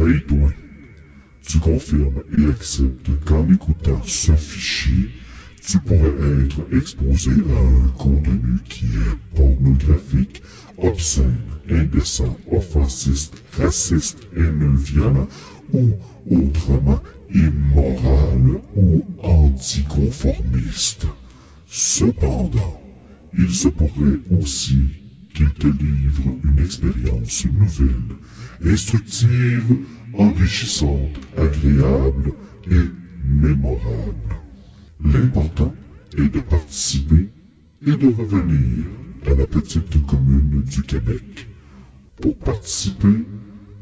Hey toi, tu confirmes et acceptes qu'en écoutant ce fichier, tu pourrais être exposé à un contenu qui est pornographique, obscène, indécent, offensiste, raciste, haineux, violent ou autrement immoral ou anticonformiste. Cependant, il se pourrait aussi qu'il te livre une expérience nouvelle, instructive, enrichissante, agréable et mémorable. L'important est de participer et de revenir à la petite commune du Québec. Pour participer,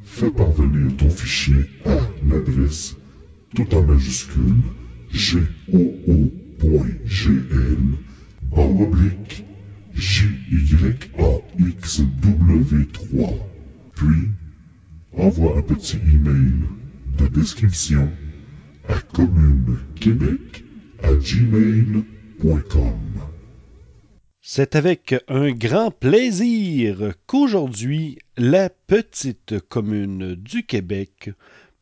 fais parvenir ton fichier à l'adresse tout en majuscule goo.gl barre C'est avec un grand plaisir qu'aujourd'hui, la petite commune du Québec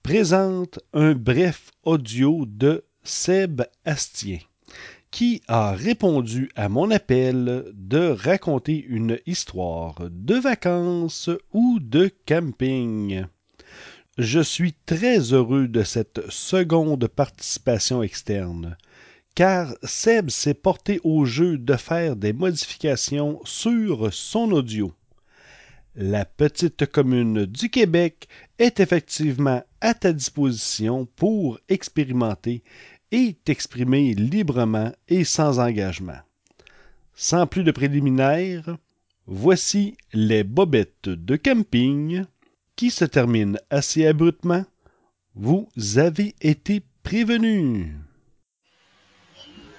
présente un bref audio de Seb Astien, qui a répondu à mon appel de raconter une histoire de vacances ou de camping. Je suis très heureux de cette seconde participation externe, car Seb s'est porté au jeu de faire des modifications sur son audio. La petite commune du Québec est effectivement à ta disposition pour expérimenter et t'exprimer librement et sans engagement. Sans plus de préliminaires, voici les bobettes de camping qui se terminent assez abruptement. Vous avez été prévenus.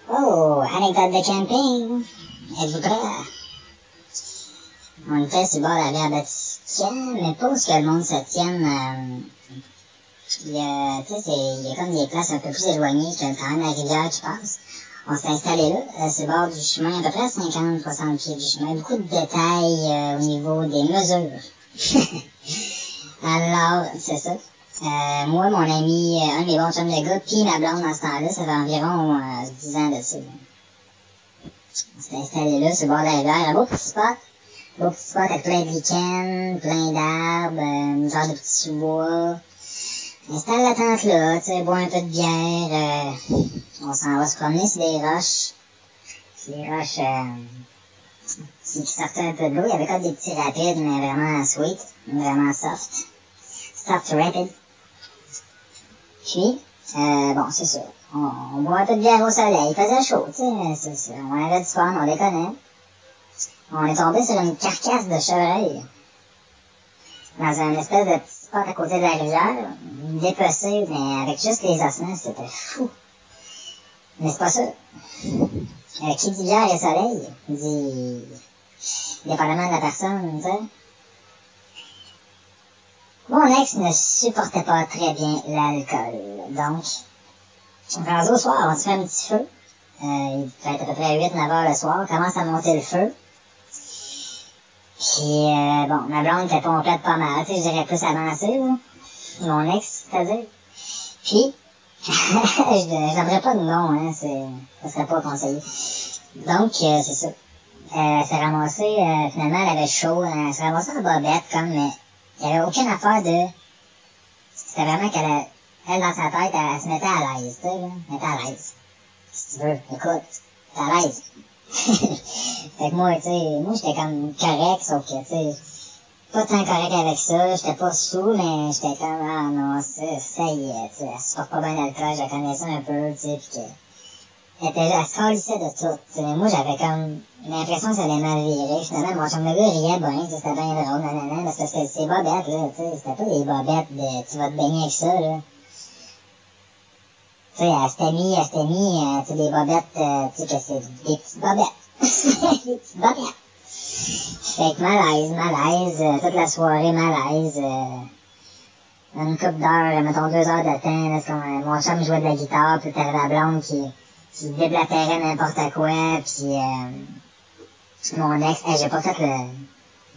Oh, anecdote de camping. Êtes-vous prêts? On était sur le bord de la rivière Baptiste, mais où ce que le monde se tienne. Euh, il y a, il y a comme des places un peu plus éloignées que quand même la rivière qui passe. On s'est installé là, euh, sur le bord du chemin, à peu près 50-60 pieds du chemin. Beaucoup de détails euh, au niveau des mesures. Alors, c'est ça. Euh, moi, mon ami, euh, un de mes bons chums de gars, puis ma blonde dans ce temps-là, ça fait environ euh, 10 ans de ça. On s'est installé là, sur le bord de la rivière, un beau petit spot. Beau petit spot avec plein de lichens, plein d'arbres, euh, genre de petits sous-bois. Installe la tente là, tu sais, bois un peu de bière, euh, on s'en va se promener sur des roches. Sur des roches euh, qui, sortaient un peu de l'eau. Il y avait comme des petits rapides, mais vraiment sweet, vraiment soft. Soft rapid. Puis, euh, bon, c'est ça. On, on boit un peu de bière au soleil. Il faisait chaud, tu sais. On avait du fun, on déconnait. On est tombé sur une carcasse de chevreuil. Dans un espèce de petit spot à côté de la rivière, dépecé, mais avec juste les ossements, c'était fou. Mais c'est pas ça. Euh, qui dit bière et soleil, dit, dépendamment de la personne, tu sais. Mon ex ne supportait pas très bien l'alcool, donc, rendu au soir, on se fait un petit feu. Euh, il fait à peu près 8-9 heures le soir, on commence à monter le feu. Puis, euh, bon, ma blonde était pompette pas mal, tu sais, je dirais plus avancée, là. Mon ex, c'est-à-dire. Puis, je n'aimerais pas de nom, hein, ça serait pas conseillé. Donc, euh, c'est ça. Euh, elle s'est ramassée, euh, finalement, elle avait chaud, elle s'est ramassée en bobette, comme, mais il n'y avait aucune affaire de... C'était vraiment qu'elle, a- elle, dans sa tête, elle, se mettait à l'aise, tu sais, là. Elle était à l'aise. Si tu veux, écoute, t'es à l'aise. fait que moi, tu sais, moi, j'étais comme correct, sauf que, tu sais, pas tant correct avec ça, j'étais pas sous, mais j'étais comme, ah non, c'est- ça y est, tu sais, elle supporte pas bien l'alcool, je la connaissais un peu, tu sais, pis que, elle était, calissait de tout, tu sais, mais moi, j'avais comme l'impression que ça allait mal virer, finalement, mon chum de gars riait bien, c'était bien drôle, nanana, parce que c'était ces bobettes, là, tu sais, c'était pas des bobettes de, tu vas te baigner avec ça, là. Tu sais, elle s'était mis, elle s'était mis, euh, tu sais, des bobettes, euh, tu sais, que c'est des petites bobettes. des petites bobettes. Fait que malaise, malaise, euh, toute la soirée malaise, euh, une couple d'heures, mettons deux heures de temps, là, c'est euh, mon chum jouait de la guitare, puis t'avais la blonde qui, qui déblatérait n'importe quoi, puis euh, mon ex, hey, j'ai pas fait le,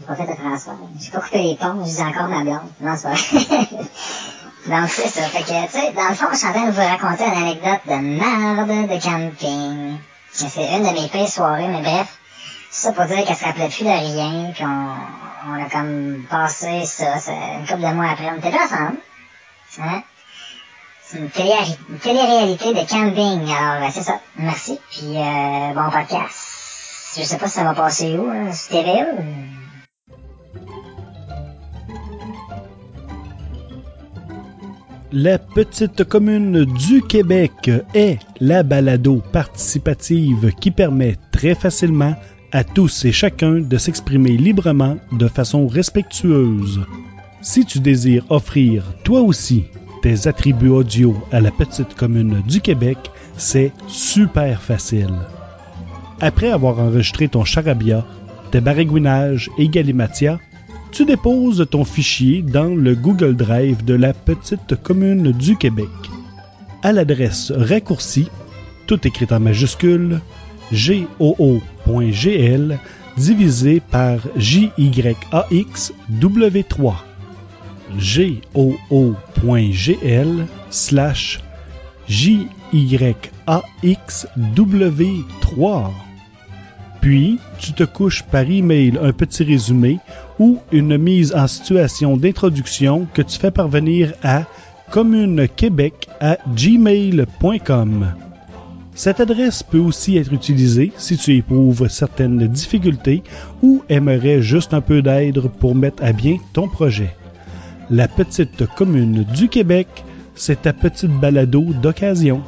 j'ai pas fait le transfert, j'ai pas coupé les ponts, j'ai encore ma blonde, non c'est pas vrai. Donc, c'est ça. Fait que, tu sais, dans le fond, je suis en train de vous raconter une anecdote de merde de camping. C'est une de mes pires soirées, mais bref. Ça pour dire qu'elle se rappelait plus de rien, puis on, on a comme passé ça, ça une couple de mois après. On était plus ensemble. Hein? Une, télé une télé-réalité de camping. Alors, ben, c'est ça. Merci. Puis, euh, bon podcast. Je sais pas si ça va passer où, hein, sur TV ou... La petite commune du Québec est la balado participative qui permet très facilement à tous et chacun de s'exprimer librement de façon respectueuse. Si tu désires offrir toi aussi tes attributs audio à la petite commune du Québec, c'est super facile. Après avoir enregistré ton charabia, tes baragouinages et galimatia, tu déposes ton fichier dans le Google Drive de la petite commune du Québec. À l'adresse raccourcie, tout écrit en majuscule, goo.gl divisé par JYAXW3. goo.gl slash JYAXW3. Puis, tu te couches par email un petit résumé ou une mise en situation d'introduction que tu fais parvenir à communequebec à gmail.com. Cette adresse peut aussi être utilisée si tu éprouves certaines difficultés ou aimerais juste un peu d'aide pour mettre à bien ton projet. La petite commune du Québec, c'est ta petite balado d'occasion.